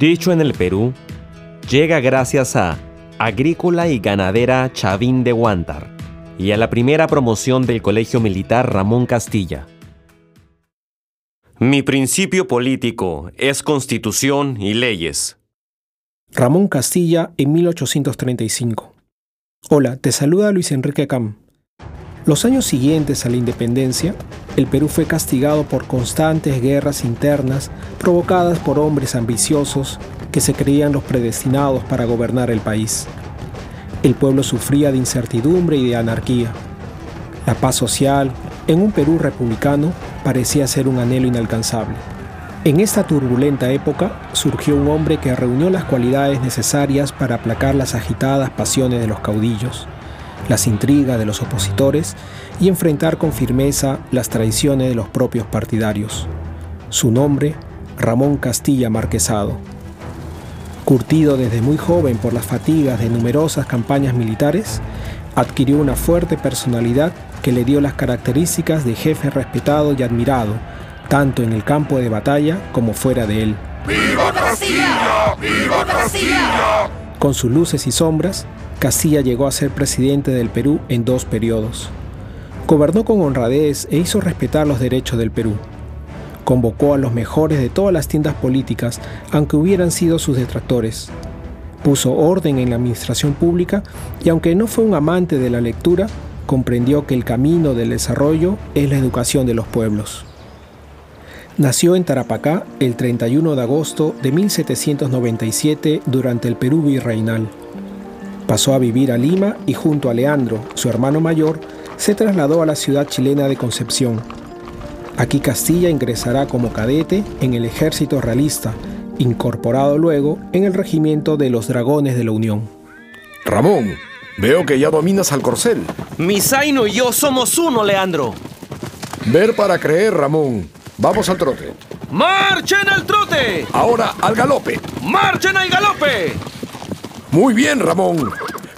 Dicho en el Perú, llega gracias a Agrícola y Ganadera Chavín de Huántar y a la primera promoción del Colegio Militar Ramón Castilla. Mi principio político es constitución y leyes. Ramón Castilla en 1835. Hola, te saluda Luis Enrique Cam. Los años siguientes a la independencia, el Perú fue castigado por constantes guerras internas provocadas por hombres ambiciosos que se creían los predestinados para gobernar el país. El pueblo sufría de incertidumbre y de anarquía. La paz social, en un Perú republicano, parecía ser un anhelo inalcanzable. En esta turbulenta época surgió un hombre que reunió las cualidades necesarias para aplacar las agitadas pasiones de los caudillos, las intrigas de los opositores y enfrentar con firmeza las traiciones de los propios partidarios. Su nombre, Ramón Castilla Marquesado. Curtido desde muy joven por las fatigas de numerosas campañas militares, adquirió una fuerte personalidad que le dio las características de jefe respetado y admirado, tanto en el campo de batalla como fuera de él. ¡Viva Castilla! ¡Viva Castilla! Con sus luces y sombras, Castilla llegó a ser presidente del Perú en dos periodos. Gobernó con honradez e hizo respetar los derechos del Perú. Convocó a los mejores de todas las tiendas políticas, aunque hubieran sido sus detractores. Puso orden en la administración pública y aunque no fue un amante de la lectura, comprendió que el camino del desarrollo es la educación de los pueblos. Nació en Tarapacá el 31 de agosto de 1797 durante el Perú virreinal. Pasó a vivir a Lima y junto a Leandro, su hermano mayor, se trasladó a la ciudad chilena de Concepción. Aquí Castilla ingresará como cadete en el ejército realista, incorporado luego en el regimiento de los Dragones de la Unión. Ramón, veo que ya dominas al corcel. Misaino y yo somos uno, Leandro. Ver para creer, Ramón. Vamos al trote. ¡Marchen al trote! Ahora al galope. ¡Marchen al galope! Muy bien, Ramón.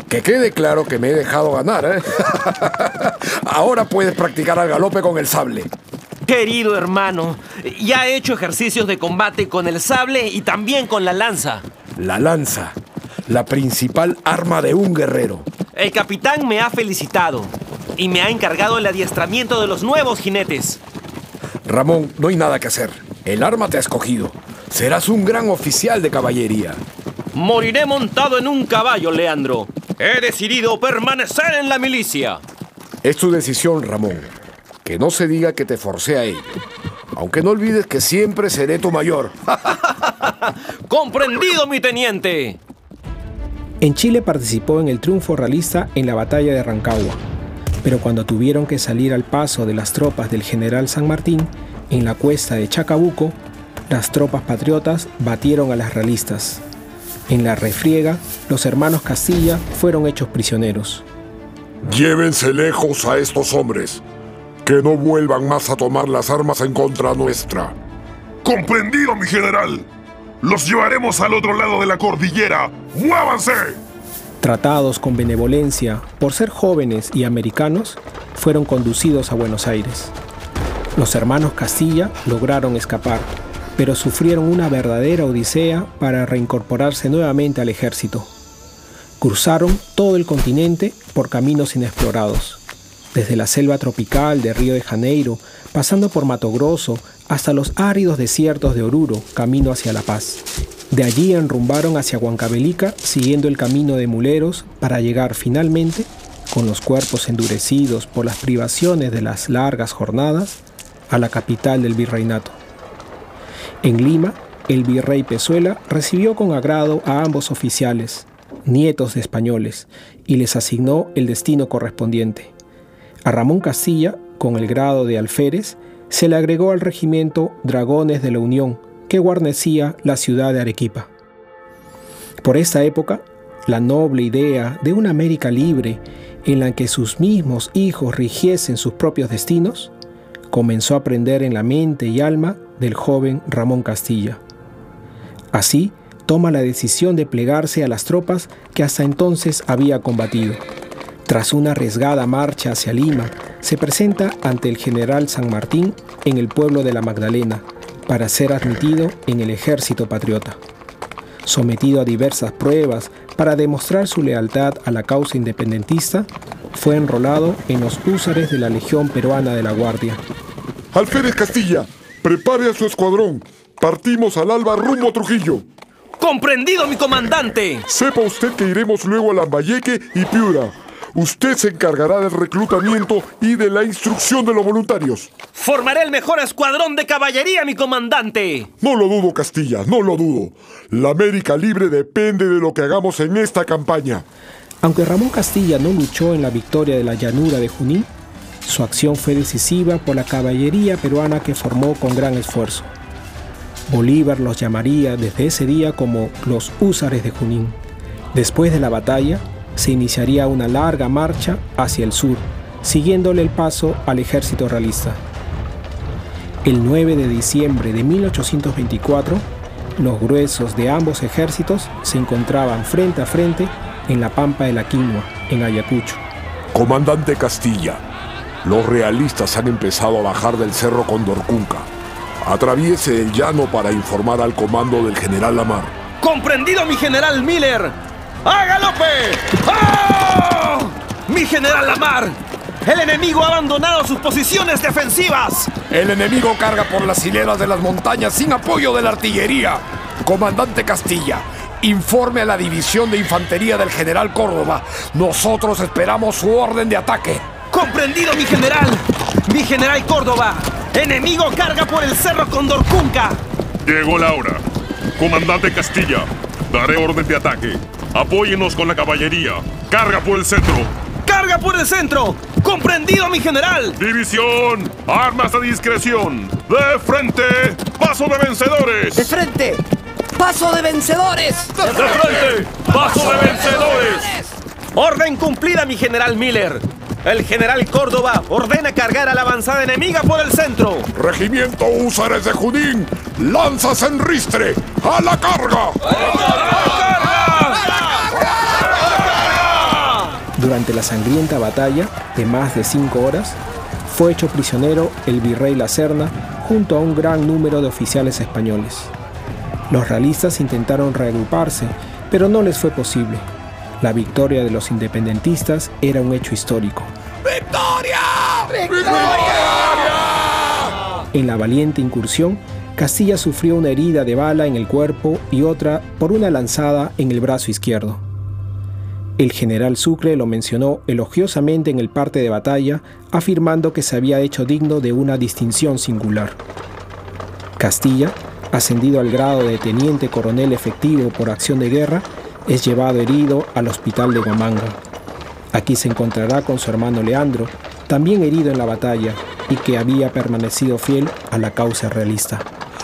Que quede claro que me he dejado ganar, ¿eh? Ahora puedes practicar al galope con el sable. Querido hermano, ya he hecho ejercicios de combate con el sable y también con la lanza. La lanza, la principal arma de un guerrero. El capitán me ha felicitado y me ha encargado el adiestramiento de los nuevos jinetes. Ramón, no hay nada que hacer. El arma te ha escogido. Serás un gran oficial de caballería. Moriré montado en un caballo, Leandro. He decidido permanecer en la milicia. Es tu decisión, Ramón. Que no se diga que te forcé a ello. Aunque no olvides que siempre seré tu mayor. ¡Comprendido, mi teniente! En Chile participó en el triunfo realista en la batalla de Rancagua, pero cuando tuvieron que salir al paso de las tropas del general San Martín, en la cuesta de Chacabuco, las tropas patriotas batieron a las realistas. En la refriega, los hermanos Castilla fueron hechos prisioneros. Llévense lejos a estos hombres. Que no vuelvan más a tomar las armas en contra nuestra. Comprendido, mi general. Los llevaremos al otro lado de la cordillera. ¡Muévanse! Tratados con benevolencia por ser jóvenes y americanos, fueron conducidos a Buenos Aires. Los hermanos Castilla lograron escapar, pero sufrieron una verdadera odisea para reincorporarse nuevamente al ejército. Cruzaron todo el continente por caminos inexplorados, desde la selva tropical de Río de Janeiro, pasando por Mato Grosso, hasta los áridos desiertos de Oruro, camino hacia La Paz. De allí enrumbaron hacia Huancavelica, siguiendo el camino de muleros para llegar finalmente, con los cuerpos endurecidos por las privaciones de las largas jornadas, a la capital del virreinato. En Lima, el virrey Pezuela recibió con agrado a ambos oficiales, nietos de españoles, y les asignó el destino correspondiente. A Ramón Castilla, con el grado de alférez, se le agregó al regimiento Dragones de la Unión, que guarnecía la ciudad de Arequipa. Por esta época, la noble idea de una América libre en la que sus mismos hijos rigiesen sus propios destinos, comenzó a prender en la mente y alma del joven Ramón Castilla. Así, toma la decisión de plegarse a las tropas que hasta entonces había combatido. Tras una arriesgada marcha hacia Lima, se presenta ante el general San Martín en el pueblo de la Magdalena para ser admitido en el ejército patriota. sometido a diversas pruebas para demostrar su lealtad a la causa independentista, fue enrolado en los húsares de la Legión Peruana de la Guardia. Alférez Castilla, prepare a su escuadrón. Partimos al alba rumbo a Trujillo. ¡Comprendido, mi comandante! Sepa usted que iremos luego a Lambayeque y Piura. Usted se encargará del reclutamiento y de la instrucción de los voluntarios. Formaré el mejor escuadrón de caballería, mi comandante. No lo dudo, Castilla, no lo dudo. La América Libre depende de lo que hagamos en esta campaña. Aunque Ramón Castilla no luchó en la victoria de la llanura de Junín, su acción fue decisiva por la caballería peruana que formó con gran esfuerzo. Bolívar los llamaría desde ese día como los húsares de Junín. Después de la batalla, se iniciaría una larga marcha hacia el sur, siguiéndole el paso al ejército realista. El 9 de diciembre de 1824, los gruesos de ambos ejércitos se encontraban frente a frente en la Pampa de la Quinua, en Ayacucho. Comandante Castilla, los realistas han empezado a bajar del cerro Condorcunca. Atraviese el llano para informar al comando del general Lamar. ¡Comprendido, mi general Miller! ¡A galope! ¡Ah! ¡Mi general Lamar! ¡El enemigo ha abandonado sus posiciones defensivas! El enemigo carga por las hileras de las montañas sin apoyo de la artillería. Comandante Castilla, informe a la división de infantería del general Córdoba. Nosotros esperamos su orden de ataque. ¡Comprendido, mi general! ¡Mi general Córdoba! ¡Enemigo carga por el cerro Condorcunca! Llegó la hora. Comandante Castilla, daré orden de ataque. Apóyenos con la caballería. Carga por el centro. ¡Carga por el centro! ¡Comprendido, mi general! División, armas a discreción. De frente, paso de vencedores. ¡De frente! ¡Paso de vencedores! ¡De frente! ¡Paso de vencedores! Orden cumplida, mi general Miller. El general Córdoba ordena cargar a la avanzada enemiga por el centro. Regimiento Húsares de Junín, lanzas en ristre, a la carga. Durante la sangrienta batalla de más de cinco horas, fue hecho prisionero el virrey La Serna junto a un gran número de oficiales españoles. Los realistas intentaron reagruparse, pero no les fue posible. La victoria de los independentistas era un hecho histórico. ¡Victoria! En la valiente incursión, Castilla sufrió una herida de bala en el cuerpo y otra por una lanzada en el brazo izquierdo. El general Sucre lo mencionó elogiosamente en el parte de batalla, afirmando que se había hecho digno de una distinción singular. Castilla, ascendido al grado de teniente coronel efectivo por acción de guerra, es llevado herido al hospital de Huamanga. Aquí se encontrará con su hermano Leandro, también herido en la batalla y que había permanecido fiel a la causa realista.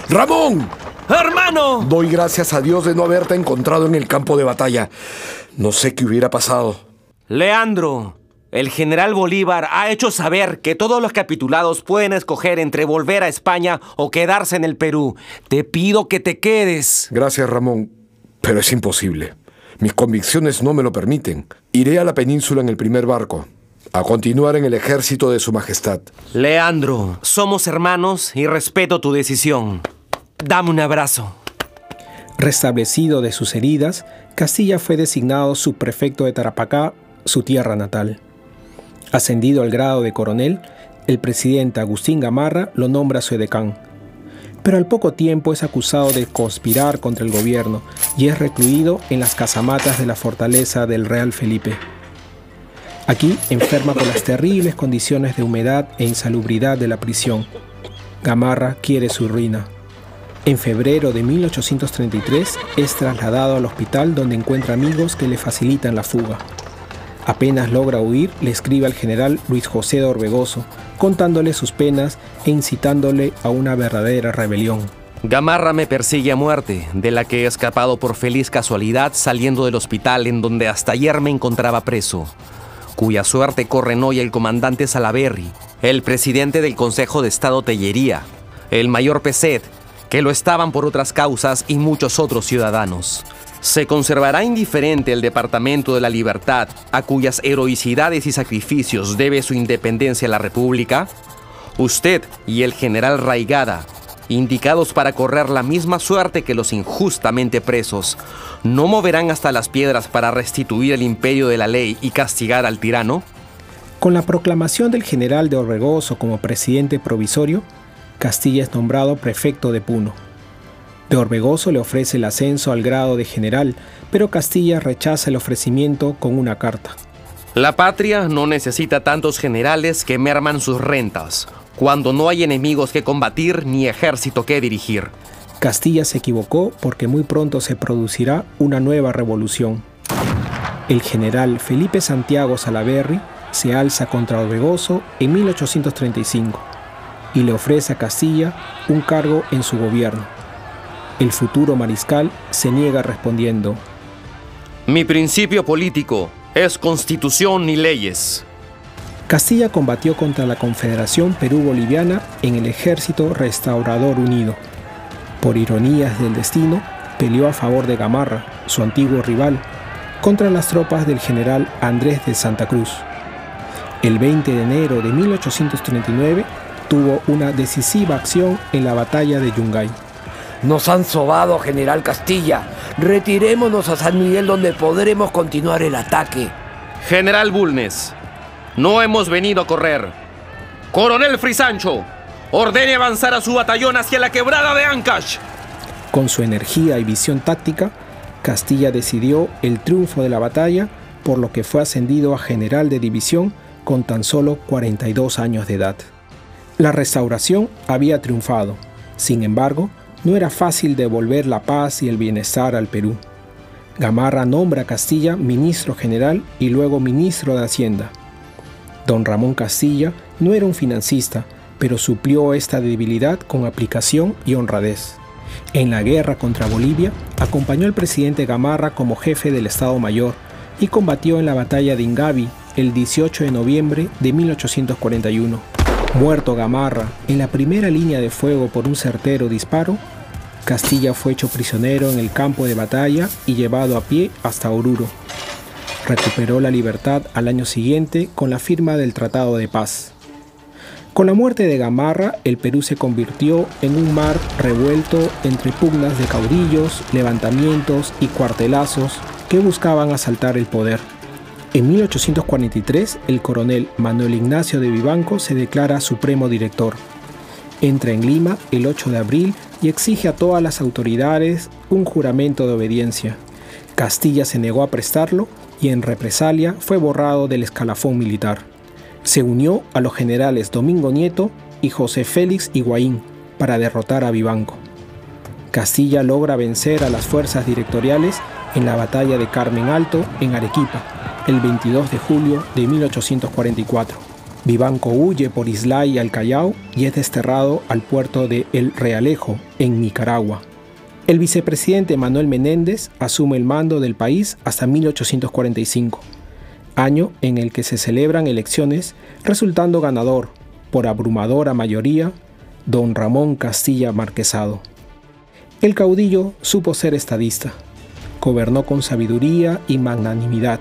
¡Ramón! ¡Hermano! Doy gracias a Dios de no haberte encontrado en el campo de batalla. No sé qué hubiera pasado. Leandro, el general Bolívar ha hecho saber que todos los capitulados pueden escoger entre volver a España o quedarse en el Perú. Te pido que te quedes. Gracias, Ramón, pero es imposible. Mis convicciones no me lo permiten. Iré a la península en el primer barco, a continuar en el ejército de Su Majestad. Leandro, somos hermanos y respeto tu decisión. Dame un abrazo. Restablecido de sus heridas, Castilla fue designado subprefecto de Tarapacá, su tierra natal. Ascendido al grado de coronel, el presidente Agustín Gamarra lo nombra su edecán. Pero al poco tiempo es acusado de conspirar contra el gobierno y es recluido en las casamatas de la fortaleza del Real Felipe. Aquí enferma por las terribles condiciones de humedad e insalubridad de la prisión. Gamarra quiere su ruina. En febrero de 1833 es trasladado al hospital donde encuentra amigos que le facilitan la fuga. Apenas logra huir, le escribe al general Luis José de Orbegoso, contándole sus penas e incitándole a una verdadera rebelión. Gamarra me persigue a muerte, de la que he escapado por feliz casualidad saliendo del hospital en donde hasta ayer me encontraba preso, cuya suerte corren hoy el comandante Salaberry, el presidente del Consejo de Estado Tellería, el mayor Peset, que lo estaban por otras causas y muchos otros ciudadanos. ¿Se conservará indiferente el Departamento de la Libertad, a cuyas heroicidades y sacrificios debe su independencia la República? Usted y el general Raigada, indicados para correr la misma suerte que los injustamente presos, ¿no moverán hasta las piedras para restituir el imperio de la ley y castigar al tirano? Con la proclamación del general de Orregoso como presidente provisorio, Castilla es nombrado prefecto de Puno. De Orbegoso le ofrece el ascenso al grado de general, pero Castilla rechaza el ofrecimiento con una carta. La patria no necesita tantos generales que merman sus rentas, cuando no hay enemigos que combatir ni ejército que dirigir. Castilla se equivocó porque muy pronto se producirá una nueva revolución. El general Felipe Santiago Salaverry se alza contra Orbegoso en 1835 y le ofrece a Castilla un cargo en su gobierno. El futuro mariscal se niega respondiendo, Mi principio político es constitución y leyes. Castilla combatió contra la Confederación Perú-Boliviana en el Ejército Restaurador Unido. Por ironías del destino, peleó a favor de Gamarra, su antiguo rival, contra las tropas del general Andrés de Santa Cruz. El 20 de enero de 1839 tuvo una decisiva acción en la batalla de Yungay. Nos han sobado, general Castilla. Retirémonos a San Miguel donde podremos continuar el ataque. General Bulnes, no hemos venido a correr. Coronel Frisancho, ordene avanzar a su batallón hacia la quebrada de Ancash. Con su energía y visión táctica, Castilla decidió el triunfo de la batalla, por lo que fue ascendido a general de división con tan solo 42 años de edad. La restauración había triunfado, sin embargo, no era fácil devolver la paz y el bienestar al Perú. Gamarra nombra a Castilla ministro general y luego ministro de Hacienda. Don Ramón Castilla no era un financista, pero suplió esta debilidad con aplicación y honradez. En la guerra contra Bolivia, acompañó al presidente Gamarra como jefe del Estado Mayor y combatió en la batalla de Ingavi el 18 de noviembre de 1841. Muerto Gamarra en la primera línea de fuego por un certero disparo, Castilla fue hecho prisionero en el campo de batalla y llevado a pie hasta Oruro. Recuperó la libertad al año siguiente con la firma del Tratado de Paz. Con la muerte de Gamarra, el Perú se convirtió en un mar revuelto entre pugnas de caudillos, levantamientos y cuartelazos que buscaban asaltar el poder. En 1843, el coronel Manuel Ignacio de Vivanco se declara supremo director. Entra en Lima el 8 de abril y exige a todas las autoridades un juramento de obediencia. Castilla se negó a prestarlo y en represalia fue borrado del escalafón militar. Se unió a los generales Domingo Nieto y José Félix Higuaín para derrotar a Vivanco. Castilla logra vencer a las fuerzas directoriales en la batalla de Carmen Alto en Arequipa, el 22 de julio de 1844. Vivanco huye por Islay al Callao y es desterrado al puerto de El Realejo, en Nicaragua. El vicepresidente Manuel Menéndez asume el mando del país hasta 1845, año en el que se celebran elecciones, resultando ganador, por abrumadora mayoría, don Ramón Castilla Marquesado. El caudillo supo ser estadista, gobernó con sabiduría y magnanimidad.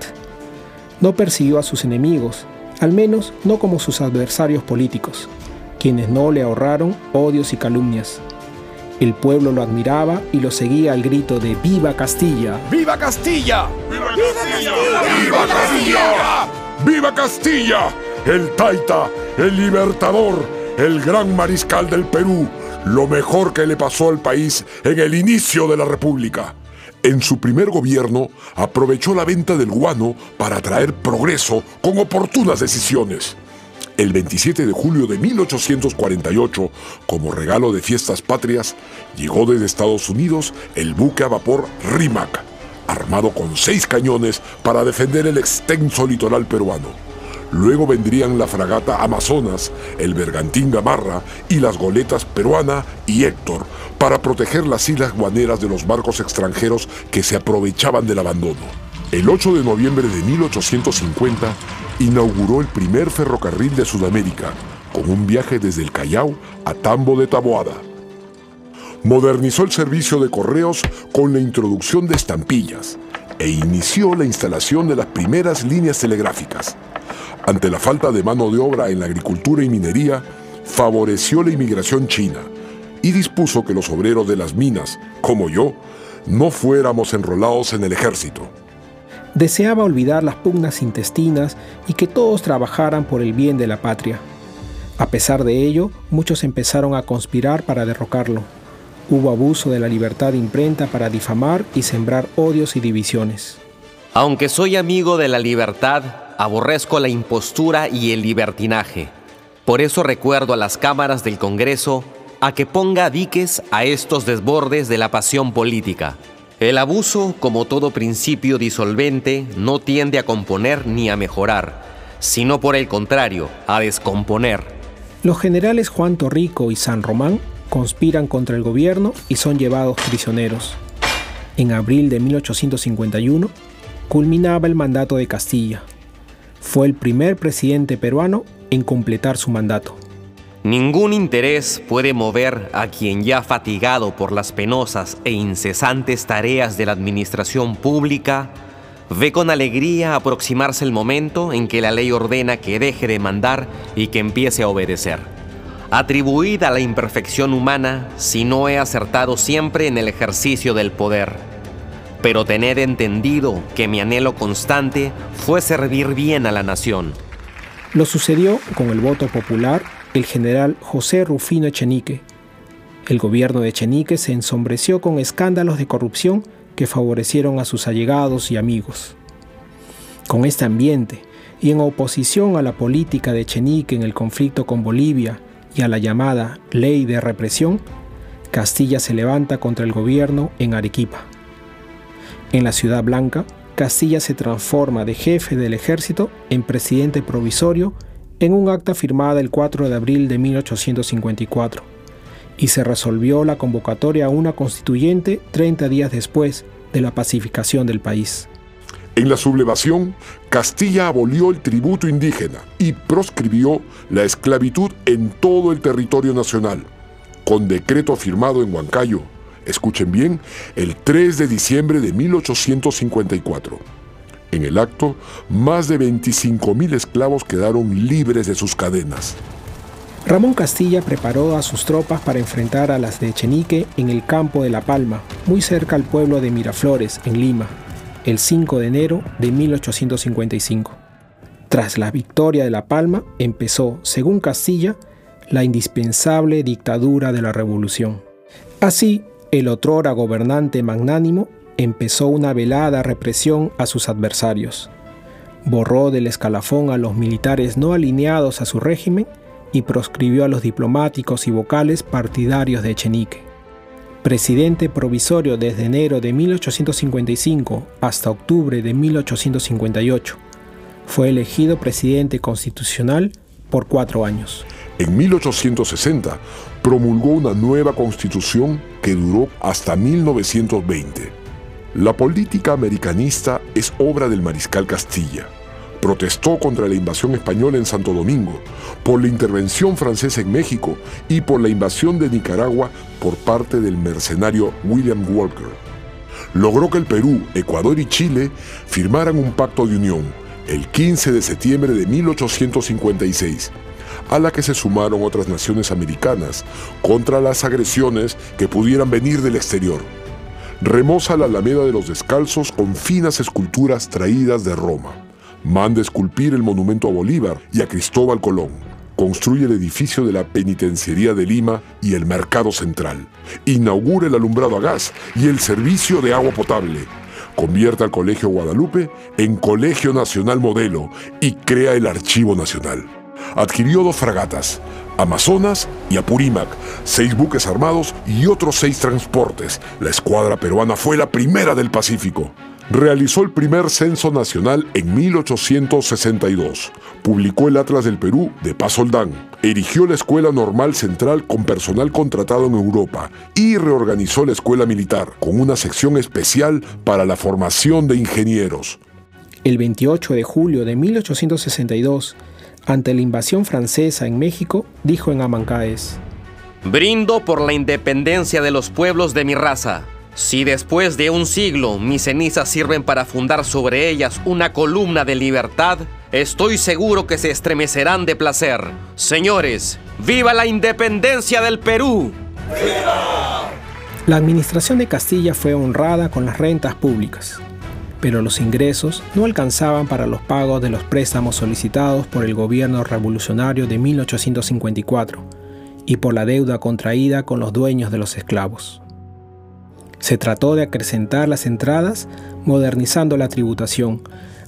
No persiguió a sus enemigos, al menos no como sus adversarios políticos, quienes no le ahorraron odios y calumnias. El pueblo lo admiraba y lo seguía al grito de ¡Viva Castilla! ¡Viva Castilla! ¡Viva Castilla! ¡Viva Castilla! ¡Viva Castilla! El Taita, el libertador, el gran mariscal del Perú, lo mejor que le pasó al país en el inicio de la República. En su primer gobierno aprovechó la venta del guano para traer progreso con oportunas decisiones. El 27 de julio de 1848, como regalo de fiestas patrias, llegó desde Estados Unidos el buque a vapor Rimac, armado con seis cañones para defender el extenso litoral peruano. Luego vendrían la fragata Amazonas, el bergantín Gamarra y las goletas Peruana y Héctor para proteger las islas guaneras de los barcos extranjeros que se aprovechaban del abandono. El 8 de noviembre de 1850 inauguró el primer ferrocarril de Sudamérica, con un viaje desde el Callao a Tambo de Taboada. Modernizó el servicio de correos con la introducción de estampillas e inició la instalación de las primeras líneas telegráficas. Ante la falta de mano de obra en la agricultura y minería, favoreció la inmigración china y dispuso que los obreros de las minas, como yo, no fuéramos enrolados en el ejército. Deseaba olvidar las pugnas intestinas y que todos trabajaran por el bien de la patria. A pesar de ello, muchos empezaron a conspirar para derrocarlo. Hubo abuso de la libertad de imprenta para difamar y sembrar odios y divisiones. Aunque soy amigo de la libertad, aborrezco la impostura y el libertinaje. Por eso recuerdo a las cámaras del Congreso a que ponga diques a estos desbordes de la pasión política. El abuso, como todo principio disolvente, no tiende a componer ni a mejorar, sino por el contrario, a descomponer. Los generales Juan Torrico y San Román conspiran contra el gobierno y son llevados prisioneros. En abril de 1851 culminaba el mandato de Castilla. Fue el primer presidente peruano en completar su mandato. Ningún interés puede mover a quien ya fatigado por las penosas e incesantes tareas de la administración pública, ve con alegría aproximarse el momento en que la ley ordena que deje de mandar y que empiece a obedecer. Atribuida a la imperfección humana si no he acertado siempre en el ejercicio del poder. Pero tened entendido que mi anhelo constante fue servir bien a la nación. Lo sucedió con el voto popular el general José Rufino Echenique. El gobierno de Echenique se ensombreció con escándalos de corrupción que favorecieron a sus allegados y amigos. Con este ambiente, y en oposición a la política de Echenique en el conflicto con Bolivia a la llamada ley de represión, Castilla se levanta contra el gobierno en Arequipa. En la Ciudad Blanca, Castilla se transforma de jefe del ejército en presidente provisorio en un acta firmada el 4 de abril de 1854 y se resolvió la convocatoria a una constituyente 30 días después de la pacificación del país. En la sublevación, Castilla abolió el tributo indígena y proscribió la esclavitud en todo el territorio nacional, con decreto firmado en Huancayo, escuchen bien, el 3 de diciembre de 1854. En el acto, más de 25.000 esclavos quedaron libres de sus cadenas. Ramón Castilla preparó a sus tropas para enfrentar a las de Echenique en el campo de La Palma, muy cerca al pueblo de Miraflores, en Lima, el 5 de enero de 1855. Tras la victoria de La Palma, empezó, según Castilla, la indispensable dictadura de la revolución. Así, el otrora gobernante magnánimo empezó una velada represión a sus adversarios. Borró del escalafón a los militares no alineados a su régimen y proscribió a los diplomáticos y vocales partidarios de Echenique. Presidente provisorio desde enero de 1855 hasta octubre de 1858, fue elegido presidente constitucional por cuatro años. En 1860 promulgó una nueva constitución que duró hasta 1920. La política americanista es obra del mariscal Castilla. Protestó contra la invasión española en Santo Domingo, por la intervención francesa en México y por la invasión de Nicaragua por parte del mercenario William Walker. Logró que el Perú, Ecuador y Chile firmaran un pacto de unión el 15 de septiembre de 1856 a la que se sumaron otras naciones americanas contra las agresiones que pudieran venir del exterior remoza la Alameda de los Descalzos con finas esculturas traídas de Roma. Manda esculpir el monumento a Bolívar y a Cristóbal Colón. Construye el edificio de la Penitenciaría de Lima y el Mercado Central. Inaugura el alumbrado a gas y el servicio de agua potable. Convierte al Colegio Guadalupe en Colegio Nacional Modelo y crea el Archivo Nacional. Adquirió dos fragatas, Amazonas y Apurímac, seis buques armados y otros seis transportes. La escuadra peruana fue la primera del Pacífico. Realizó el primer censo nacional en 1862. Publicó el Atlas del Perú de Paz Oldán. Erigió la Escuela Normal Central con personal contratado en Europa y reorganizó la Escuela Militar con una sección especial para la formación de ingenieros. El 28 de julio de 1862, ante la invasión francesa en México, dijo en Amancaes, Brindo por la independencia de los pueblos de mi raza. Si después de un siglo mis cenizas sirven para fundar sobre ellas una columna de libertad, estoy seguro que se estremecerán de placer. Señores, ¡viva la independencia del Perú! La administración de Castilla fue honrada con las rentas públicas, pero los ingresos no alcanzaban para los pagos de los préstamos solicitados por el gobierno revolucionario de 1854 y por la deuda contraída con los dueños de los esclavos. Se trató de acrecentar las entradas modernizando la tributación,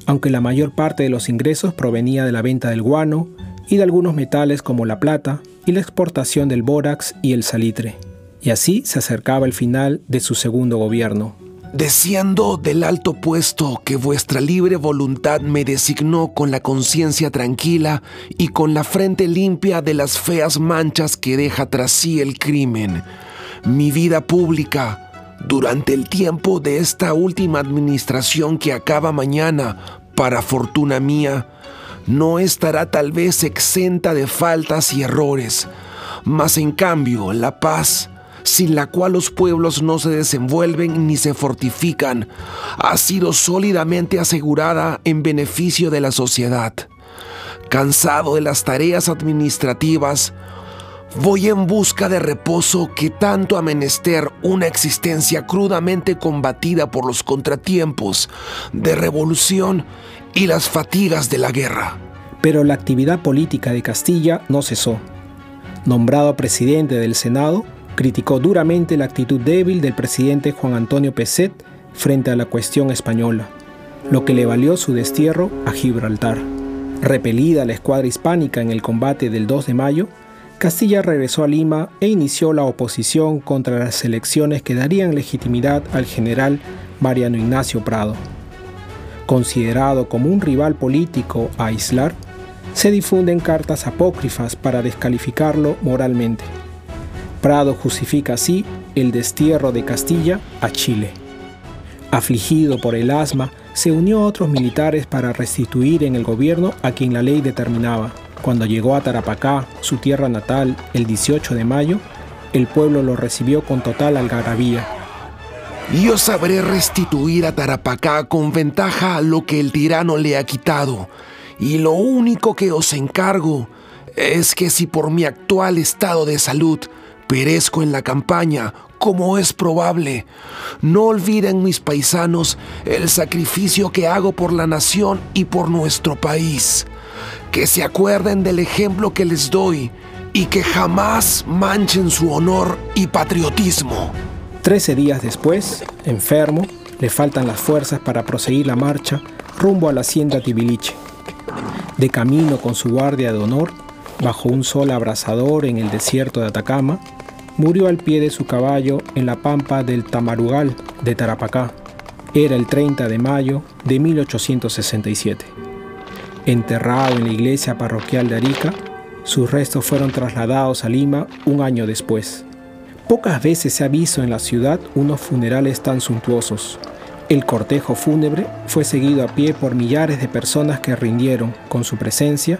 aunque la mayor parte de los ingresos provenía de la venta del guano y de algunos metales como la plata y la exportación del bórax y el salitre. Y así se acercaba el final de su segundo gobierno. Desciendo del alto puesto que vuestra libre voluntad me designó con la conciencia tranquila y con la frente limpia de las feas manchas que deja tras sí el crimen, mi vida pública, durante el tiempo de esta última administración que acaba mañana, para fortuna mía, no estará tal vez exenta de faltas y errores, mas en cambio la paz, sin la cual los pueblos no se desenvuelven ni se fortifican, ha sido sólidamente asegurada en beneficio de la sociedad. Cansado de las tareas administrativas, Voy en busca de reposo que tanto ha menester una existencia crudamente combatida por los contratiempos de revolución y las fatigas de la guerra. Pero la actividad política de Castilla no cesó. Nombrado presidente del Senado, criticó duramente la actitud débil del presidente Juan Antonio Peset frente a la cuestión española, lo que le valió su destierro a Gibraltar. Repelida la escuadra hispánica en el combate del 2 de mayo, Castilla regresó a Lima e inició la oposición contra las elecciones que darían legitimidad al general Mariano Ignacio Prado. Considerado como un rival político a aislar, se difunden cartas apócrifas para descalificarlo moralmente. Prado justifica así el destierro de Castilla a Chile. Afligido por el asma, se unió a otros militares para restituir en el gobierno a quien la ley determinaba. Cuando llegó a Tarapacá, su tierra natal, el 18 de mayo, el pueblo lo recibió con total algarabía. Yo sabré restituir a Tarapacá con ventaja lo que el tirano le ha quitado. Y lo único que os encargo es que si por mi actual estado de salud perezco en la campaña, como es probable, no olviden mis paisanos el sacrificio que hago por la nación y por nuestro país que se acuerden del ejemplo que les doy y que jamás manchen su honor y patriotismo. Trece días después, enfermo, le faltan las fuerzas para proseguir la marcha rumbo a la hacienda Tibiliche. De camino con su guardia de honor, bajo un sol abrasador en el desierto de Atacama, murió al pie de su caballo en la pampa del Tamarugal de Tarapacá. Era el 30 de mayo de 1867. Enterrado en la iglesia parroquial de Arica, sus restos fueron trasladados a Lima un año después. Pocas veces se ha visto en la ciudad unos funerales tan suntuosos. El cortejo fúnebre fue seguido a pie por millares de personas que rindieron, con su presencia,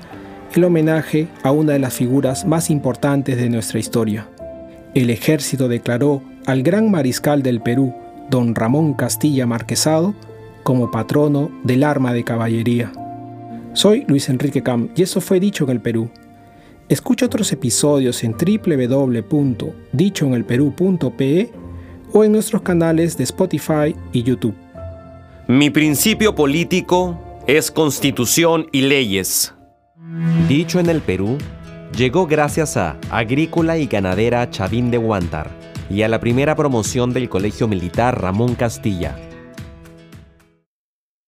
el homenaje a una de las figuras más importantes de nuestra historia. El ejército declaró al gran mariscal del Perú, don Ramón Castilla Marquesado, como patrono del arma de caballería. Soy Luis Enrique Cam y eso fue Dicho en el Perú. Escucha otros episodios en www.dichoenelperú.pe o en nuestros canales de Spotify y YouTube. Mi principio político es constitución y leyes. Dicho en el Perú, llegó gracias a Agrícola y Ganadera Chavín de Huántar y a la primera promoción del Colegio Militar Ramón Castilla